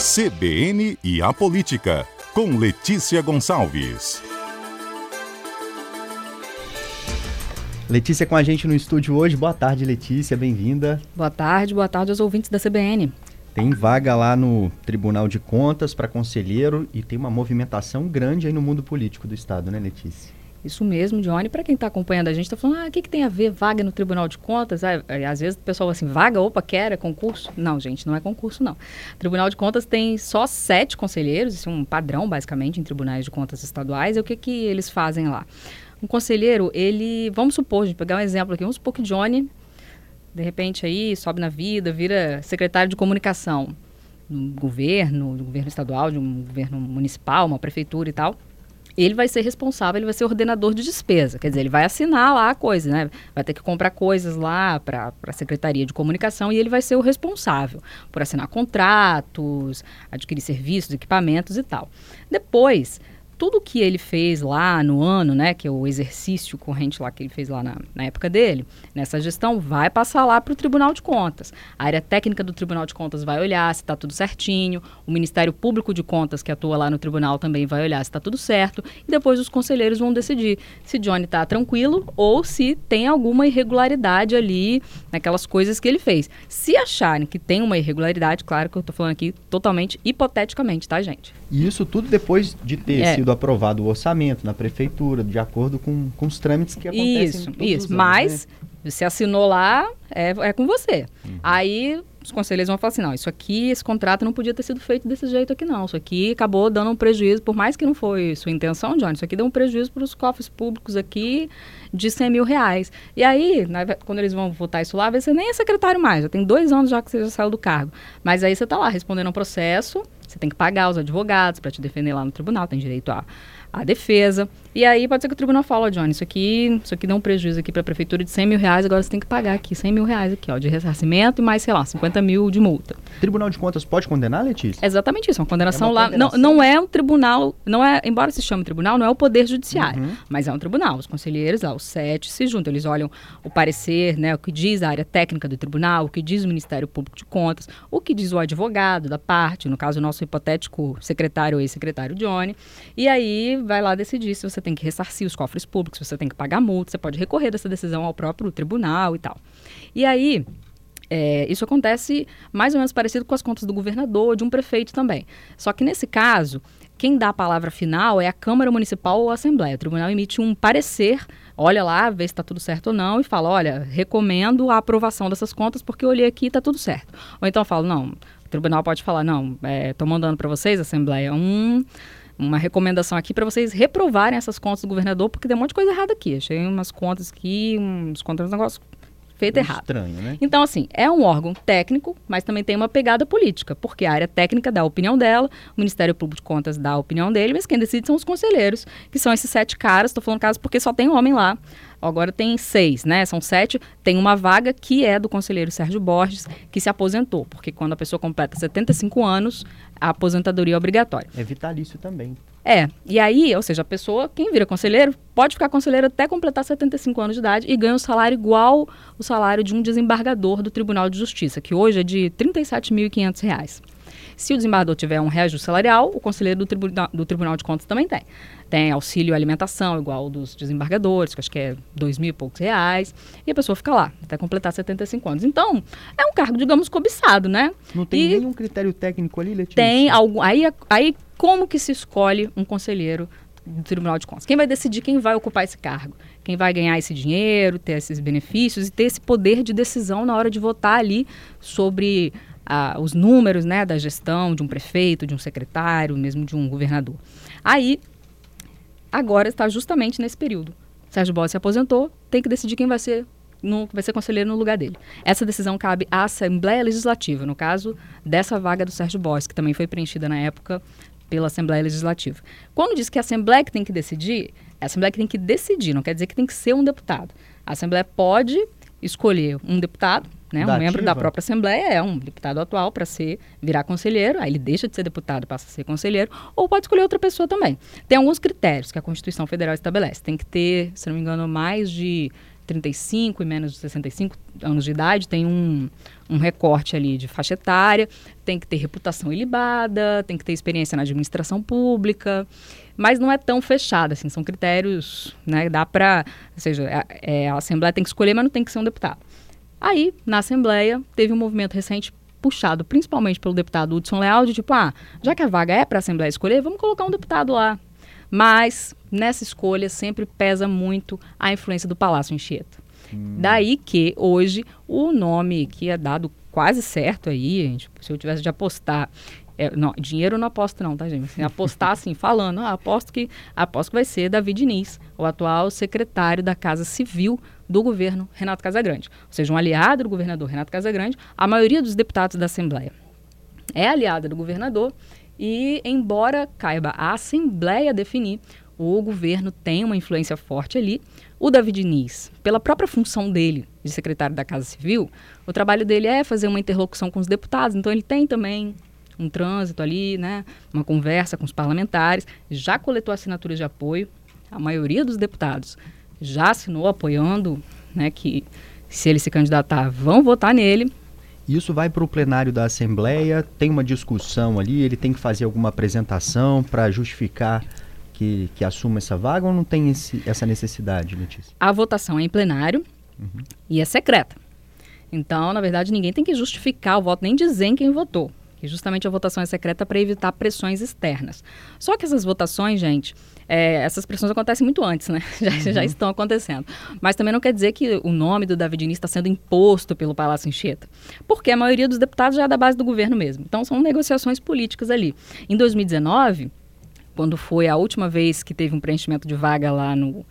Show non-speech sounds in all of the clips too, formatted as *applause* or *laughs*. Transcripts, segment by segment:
CBN e a Política, com Letícia Gonçalves. Letícia com a gente no estúdio hoje. Boa tarde, Letícia, bem-vinda. Boa tarde, boa tarde aos ouvintes da CBN. Tem vaga lá no Tribunal de Contas para conselheiro e tem uma movimentação grande aí no mundo político do Estado, né, Letícia? Isso mesmo, Johnny. Para quem está acompanhando a gente, está falando, ah, o que, que tem a ver vaga no Tribunal de Contas? Ah, às vezes o pessoal fala assim, vaga, opa, quer, é concurso? Não, gente, não é concurso, não. O Tribunal de Contas tem só sete conselheiros, isso é um padrão, basicamente, em tribunais de contas estaduais. E o que, que eles fazem lá? Um conselheiro, ele, vamos supor, gente, pegar um exemplo aqui, vamos supor que Johnny, de repente aí, sobe na vida, vira secretário de comunicação do governo, do governo estadual, de um governo municipal, uma prefeitura e tal ele vai ser responsável, ele vai ser ordenador de despesa. Quer dizer, ele vai assinar lá a coisa, né? Vai ter que comprar coisas lá para a Secretaria de Comunicação e ele vai ser o responsável por assinar contratos, adquirir serviços, equipamentos e tal. Depois, tudo que ele fez lá no ano, né, que é o exercício corrente lá que ele fez lá na, na época dele, nessa gestão, vai passar lá para o Tribunal de Contas. A área técnica do Tribunal de Contas vai olhar se está tudo certinho, o Ministério Público de Contas, que atua lá no tribunal, também vai olhar se está tudo certo, e depois os conselheiros vão decidir se Johnny está tranquilo ou se tem alguma irregularidade ali naquelas coisas que ele fez. Se acharem que tem uma irregularidade, claro que eu estou falando aqui totalmente hipoteticamente, tá, gente? E isso tudo depois de ter é. sido aprovado o orçamento na prefeitura, de acordo com, com os trâmites que acontecem. Isso, isso. Anos, Mas né? você assinou lá, é, é com você. Uhum. Aí os conselheiros vão falar assim, não, isso aqui, esse contrato não podia ter sido feito desse jeito aqui não. Isso aqui acabou dando um prejuízo, por mais que não foi sua intenção, John, isso aqui deu um prejuízo para os cofres públicos aqui de 100 mil reais. E aí, quando eles vão votar isso lá, você nem é secretário mais, já tem dois anos já que você já saiu do cargo. Mas aí você está lá respondendo um processo você tem que pagar os advogados para te defender lá no tribunal, tem direito a a defesa. E aí pode ser que o tribunal fale, ó, Johnny, isso aqui, isso aqui dá um prejuízo aqui para a prefeitura de 100 mil reais, agora você tem que pagar aqui 100 mil reais aqui, ó, de ressarcimento e mais, sei lá, 50 mil de multa. Tribunal de Contas pode condenar, Letícia? exatamente isso, uma condenação é uma lá. Condenação. Não, não é um tribunal, não é, embora se chame tribunal, não é o poder judiciário, uhum. mas é um tribunal. Os conselheiros lá, os sete, se juntam, eles olham o parecer, né, o que diz a área técnica do tribunal, o que diz o Ministério Público de Contas, o que diz o advogado da parte, no caso o nosso hipotético secretário ou ex-secretário Johnny, e aí vai lá decidir se você tem que ressarcir os cofres públicos, você tem que pagar multa, você pode recorrer dessa decisão ao próprio tribunal e tal. E aí, é, isso acontece mais ou menos parecido com as contas do governador, de um prefeito também. Só que nesse caso, quem dá a palavra final é a Câmara Municipal ou a Assembleia. O tribunal emite um parecer, olha lá, vê se está tudo certo ou não, e fala: olha, recomendo a aprovação dessas contas porque eu olhei aqui e está tudo certo. Ou então fala: não, o tribunal pode falar: não, estou é, mandando para vocês, Assembleia, um uma recomendação aqui para vocês reprovarem essas contas do governador, porque tem um monte de coisa errada aqui. Achei umas contas aqui, uns contas, um negócio feito é errado. Estranho, né? Então, assim, é um órgão técnico, mas também tem uma pegada política, porque a área técnica dá a opinião dela, o Ministério Público de Contas dá a opinião dele, mas quem decide são os conselheiros, que são esses sete caras. Estou falando casos porque só tem homem lá. Agora tem seis, né? São sete. Tem uma vaga que é do conselheiro Sérgio Borges, que se aposentou, porque quando a pessoa completa 75 anos, a aposentadoria é obrigatória. É vitalício também. É, e aí, ou seja, a pessoa, quem vira conselheiro, pode ficar conselheiro até completar 75 anos de idade e ganha um salário igual o salário de um desembargador do Tribunal de Justiça, que hoje é de R$ 37.500. Se o desembargador tiver um reajuste salarial, o conselheiro do, tribunal, do Tribunal de Contas também tem. Tem auxílio alimentação, igual dos desembargadores, que acho que é dois mil e poucos reais, e a pessoa fica lá, até completar 75 anos. Então, é um cargo, digamos, cobiçado, né? Não tem e nenhum critério técnico ali, Letícia? Tem algum. Aí, aí, como que se escolhe um conselheiro do Tribunal de Contas? Quem vai decidir quem vai ocupar esse cargo? Quem vai ganhar esse dinheiro, ter esses benefícios e ter esse poder de decisão na hora de votar ali sobre os números né, da gestão de um prefeito, de um secretário, mesmo de um governador. Aí, agora está justamente nesse período. Sérgio Bosse se aposentou, tem que decidir quem vai ser no, vai ser conselheiro no lugar dele. Essa decisão cabe à Assembleia Legislativa, no caso dessa vaga do Sérgio Bosse, que também foi preenchida na época pela Assembleia Legislativa. Quando diz que a Assembleia que tem que decidir, a Assembleia que tem que decidir, não quer dizer que tem que ser um deputado. A Assembleia pode escolher um deputado, né, um membro da própria Assembleia é um deputado atual para ser virar conselheiro, aí ele deixa de ser deputado, passa a ser conselheiro, ou pode escolher outra pessoa também. Tem alguns critérios que a Constituição Federal estabelece. Tem que ter, se não me engano, mais de 35 e menos de 65 anos de idade, tem um, um recorte ali de faixa etária, tem que ter reputação ilibada, tem que ter experiência na administração pública, mas não é tão fechada, assim, são critérios, né, dá para, ou seja, é, é, a Assembleia tem que escolher, mas não tem que ser um deputado. Aí, na Assembleia, teve um movimento recente puxado principalmente pelo deputado Hudson Leal, de tipo, ah, já que a vaga é para a Assembleia escolher, vamos colocar um deputado lá. Mas, nessa escolha, sempre pesa muito a influência do Palácio Anchieta. Hum. Daí que, hoje, o nome que é dado quase certo aí, gente, se eu tivesse de apostar é, não, dinheiro eu não aposto não, tá, gente? Assim, apostar assim, *laughs* falando, ah, aposto que aposto que vai ser David Diniz, o atual secretário da Casa Civil do governo Renato Casagrande. Ou seja, um aliado do governador Renato Casagrande. A maioria dos deputados da Assembleia é aliada do governador e, embora caiba a Assembleia definir, o governo tem uma influência forte ali. O David Diniz, pela própria função dele de secretário da Casa Civil, o trabalho dele é fazer uma interlocução com os deputados, então ele tem também um trânsito ali, né, uma conversa com os parlamentares, já coletou assinaturas de apoio, a maioria dos deputados já assinou apoiando, né, que se ele se candidatar, vão votar nele. Isso vai para o plenário da Assembleia, tem uma discussão ali, ele tem que fazer alguma apresentação para justificar que, que assuma essa vaga ou não tem esse, essa necessidade, Letícia? A votação é em plenário uhum. e é secreta. Então, na verdade, ninguém tem que justificar o voto, nem dizer quem votou que justamente a votação é secreta para evitar pressões externas. Só que essas votações, gente, é, essas pressões acontecem muito antes, né? *laughs* Já, uhum. já, estão acontecendo. Mas também não quer dizer que o nome do David Diniz está sendo imposto pelo Palácio Anchieta. Porque a maioria dos deputados já é da base do governo mesmo. Então são negociações políticas ali. Em 2019, quando foi a última vez que teve um preenchimento de vaga lá no,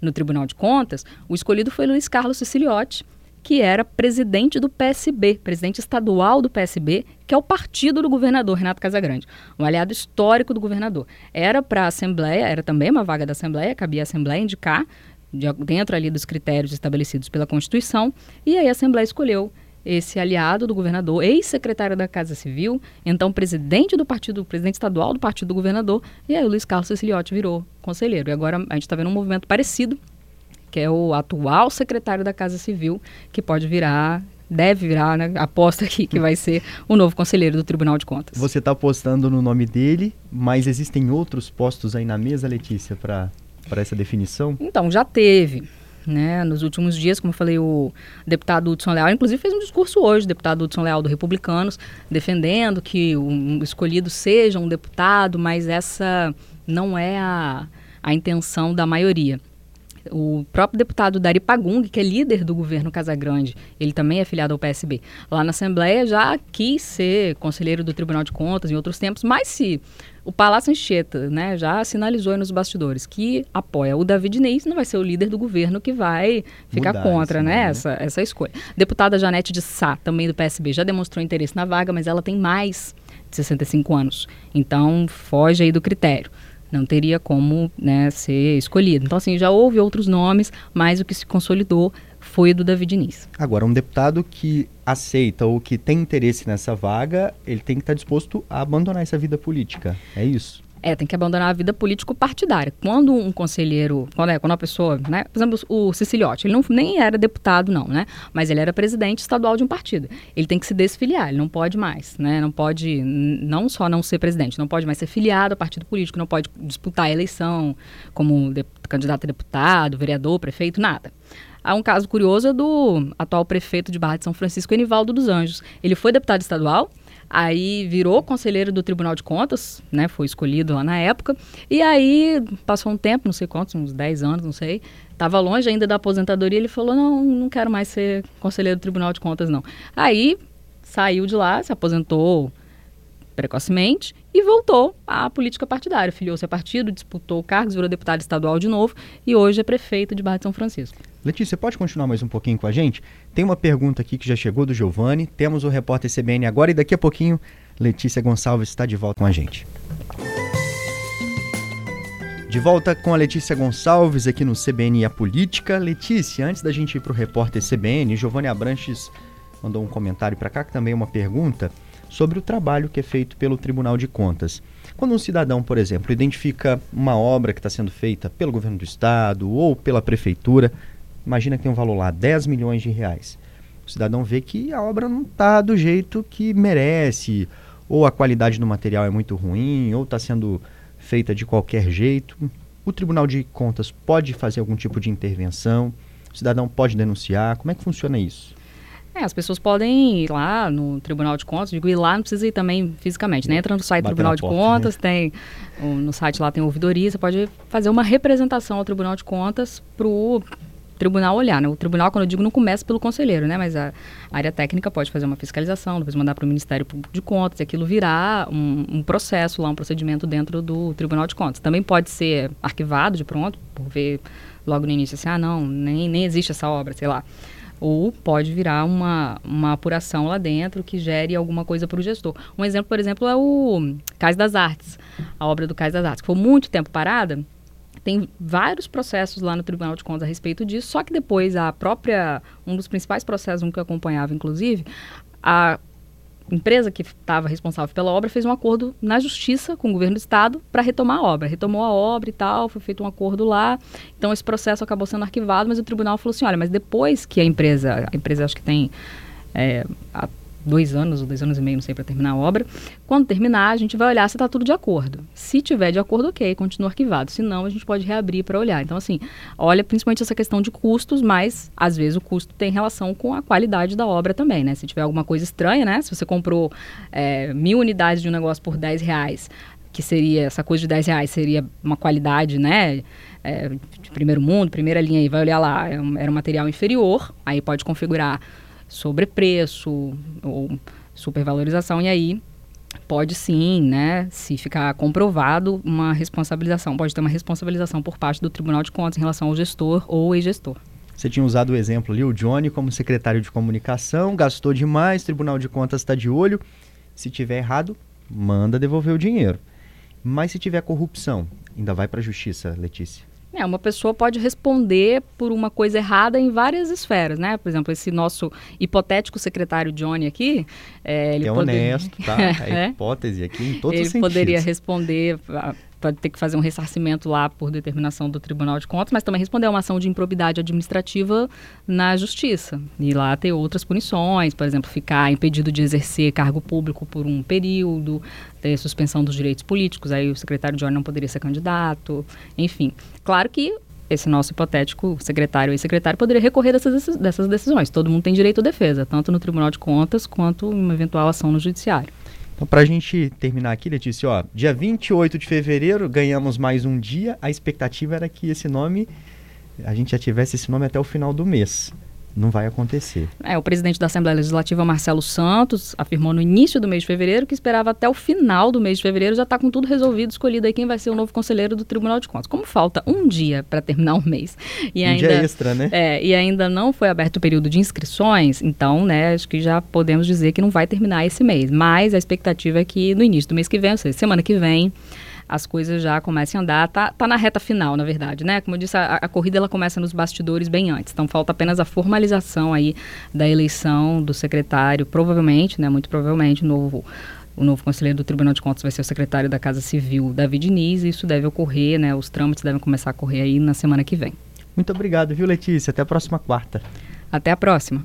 no Tribunal de Contas, o escolhido foi Luiz Carlos Siciliotti, que era presidente do PSB, presidente estadual do PSB, que é o partido do governador Renato Casagrande, um aliado histórico do governador. Era para a Assembleia, era também uma vaga da Assembleia, cabia a Assembleia indicar, de, dentro ali dos critérios estabelecidos pela Constituição, e aí a Assembleia escolheu esse aliado do governador, ex-secretário da Casa Civil, então presidente do partido, presidente estadual do partido do governador, e aí o Luiz Carlos Ceciliotti virou conselheiro. E agora a gente está vendo um movimento parecido que é o atual secretário da Casa Civil, que pode virar deve virar, né? Aposta aqui que vai ser o novo conselheiro do Tribunal de Contas. Você está apostando no nome dele, mas existem outros postos aí na mesa, Letícia, para essa definição? Então, já teve. Né, nos últimos dias, como eu falei, o deputado Hudson Leal, inclusive fez um discurso hoje, deputado Hudson Leal do Republicanos, defendendo que o escolhido seja um deputado, mas essa não é a, a intenção da maioria. O próprio deputado Dari Pagung, que é líder do governo Casagrande, ele também é filiado ao PSB. Lá na Assembleia já quis ser conselheiro do Tribunal de Contas em outros tempos, mas se o Palácio Anchieta né, já sinalizou nos bastidores que apoia o David Neis, não vai ser o líder do governo que vai ficar Mudar contra né, né, essa, essa escolha. Deputada Janete de Sá, também do PSB, já demonstrou interesse na vaga, mas ela tem mais de 65 anos. Então, foge aí do critério não teria como né, ser escolhido. Então, assim, já houve outros nomes, mas o que se consolidou foi o do David Diniz. Agora, um deputado que aceita ou que tem interesse nessa vaga, ele tem que estar disposto a abandonar essa vida política. É isso? É, tem que abandonar a vida político-partidária. Quando um conselheiro, quando, é, quando a pessoa, né, por exemplo, o Siciliotti, ele não, nem era deputado não, né, mas ele era presidente estadual de um partido. Ele tem que se desfiliar, ele não pode mais, né, não pode, não só não ser presidente, não pode mais ser filiado a partido político, não pode disputar a eleição como de, candidato a deputado, vereador, prefeito, nada. Há um caso curioso do atual prefeito de Barra de São Francisco, Enivaldo dos Anjos. Ele foi deputado estadual, Aí virou conselheiro do Tribunal de Contas, né? Foi escolhido lá na época. E aí passou um tempo, não sei quantos, uns 10 anos, não sei. Estava longe ainda da aposentadoria. Ele falou: não, não quero mais ser conselheiro do Tribunal de Contas, não. Aí saiu de lá, se aposentou precocemente e voltou à política partidária. Filiou-se a partido, disputou cargos, virou deputado estadual de novo e hoje é prefeito de Barra de São Francisco. Letícia, pode continuar mais um pouquinho com a gente? Tem uma pergunta aqui que já chegou do Giovanni. Temos o repórter CBN agora e daqui a pouquinho Letícia Gonçalves está de volta com a gente. De volta com a Letícia Gonçalves aqui no CBN a Política. Letícia, antes da gente ir para o repórter CBN, Giovanni Abranches mandou um comentário para cá, que também é uma pergunta sobre o trabalho que é feito pelo Tribunal de Contas. Quando um cidadão, por exemplo, identifica uma obra que está sendo feita pelo governo do estado ou pela prefeitura, imagina que tem um valor lá, 10 milhões de reais. o cidadão vê que a obra não está do jeito que merece, ou a qualidade do material é muito ruim, ou está sendo feita de qualquer jeito. O Tribunal de Contas pode fazer algum tipo de intervenção? O cidadão pode denunciar? Como é que funciona isso? É, as pessoas podem ir lá no Tribunal de Contas, digo, ir lá não precisa ir também fisicamente, né? Entra no site do Tribunal de porta, Contas, né? tem no site lá tem ouvidoria, você pode fazer uma representação ao Tribunal de Contas para o tribunal olhar, né? O tribunal, quando eu digo, não começa pelo conselheiro, né? Mas a área técnica pode fazer uma fiscalização, depois mandar para o Ministério Público de Contas, e aquilo virar um, um, processo lá, um procedimento dentro do Tribunal de Contas. Também pode ser arquivado de pronto, por ver logo no início assim, ah, não, nem, nem existe essa obra, sei lá ou pode virar uma, uma apuração lá dentro que gere alguma coisa para o gestor. Um exemplo, por exemplo, é o Cais das Artes, a obra do Cais das Artes, que foi muito tempo parada. Tem vários processos lá no Tribunal de Contas a respeito disso, só que depois a própria, um dos principais processos, um que eu acompanhava, inclusive, a empresa que estava responsável pela obra fez um acordo na justiça com o governo do estado para retomar a obra. Retomou a obra e tal, foi feito um acordo lá. Então esse processo acabou sendo arquivado, mas o tribunal falou assim: olha, mas depois que a empresa, a empresa acho que tem é, a, dois anos ou dois anos e meio, não sei, para terminar a obra. Quando terminar, a gente vai olhar se está tudo de acordo. Se tiver de acordo, ok, continua arquivado. Se não, a gente pode reabrir para olhar. Então, assim, olha principalmente essa questão de custos, mas às vezes o custo tem relação com a qualidade da obra também, né? Se tiver alguma coisa estranha, né? Se você comprou é, mil unidades de um negócio por 10 reais, que seria, essa coisa de 10 reais seria uma qualidade, né? É, de primeiro mundo, primeira linha aí, vai olhar lá, é era um material inferior, aí pode configurar sobrepreço ou supervalorização, e aí pode sim, né, se ficar comprovado, uma responsabilização, pode ter uma responsabilização por parte do Tribunal de Contas em relação ao gestor ou ex-gestor. Você tinha usado o exemplo ali, o Johnny como secretário de comunicação, gastou demais, Tribunal de Contas está de olho. Se tiver errado, manda devolver o dinheiro. Mas se tiver corrupção, ainda vai para a justiça, Letícia? É, uma pessoa pode responder por uma coisa errada em várias esferas, né? Por exemplo, esse nosso hipotético secretário Johnny aqui, é, ele é poder... honesto, tá? A *laughs* é. hipótese aqui em todos ele os sentidos. Ele poderia responder pode ter que fazer um ressarcimento lá por determinação do Tribunal de Contas, mas também responder a uma ação de improbidade administrativa na Justiça. E lá ter outras punições, por exemplo, ficar impedido de exercer cargo público por um período, ter suspensão dos direitos políticos, aí o secretário de ordem não poderia ser candidato, enfim. Claro que esse nosso hipotético secretário e secretário poderia recorrer dessas, dessas decisões. Todo mundo tem direito à defesa, tanto no Tribunal de Contas quanto em uma eventual ação no Judiciário. Então, para a gente terminar aqui, Letícia, ó, dia 28 de fevereiro, ganhamos mais um dia. A expectativa era que esse nome, a gente já tivesse esse nome até o final do mês não vai acontecer. É, o presidente da Assembleia Legislativa, Marcelo Santos, afirmou no início do mês de fevereiro que esperava até o final do mês de fevereiro já estar tá com tudo resolvido, escolhido aí quem vai ser o novo conselheiro do Tribunal de Contas. Como falta um dia para terminar o mês e um ainda dia extra, né? É, e ainda não foi aberto o período de inscrições, então, né, acho que já podemos dizer que não vai terminar esse mês. Mas a expectativa é que no início do mês que vem, ou seja, semana que vem, as coisas já comecem a andar. Tá, tá na reta final, na verdade, né? Como eu disse, a, a corrida ela começa nos bastidores bem antes. Então falta apenas a formalização aí da eleição do secretário, provavelmente, né? Muito provavelmente, novo o novo conselheiro do Tribunal de Contas vai ser o secretário da Casa Civil, David Diniz, e isso deve ocorrer, né? Os trâmites devem começar a correr aí na semana que vem. Muito obrigado, viu, Letícia? Até a próxima quarta. Até a próxima.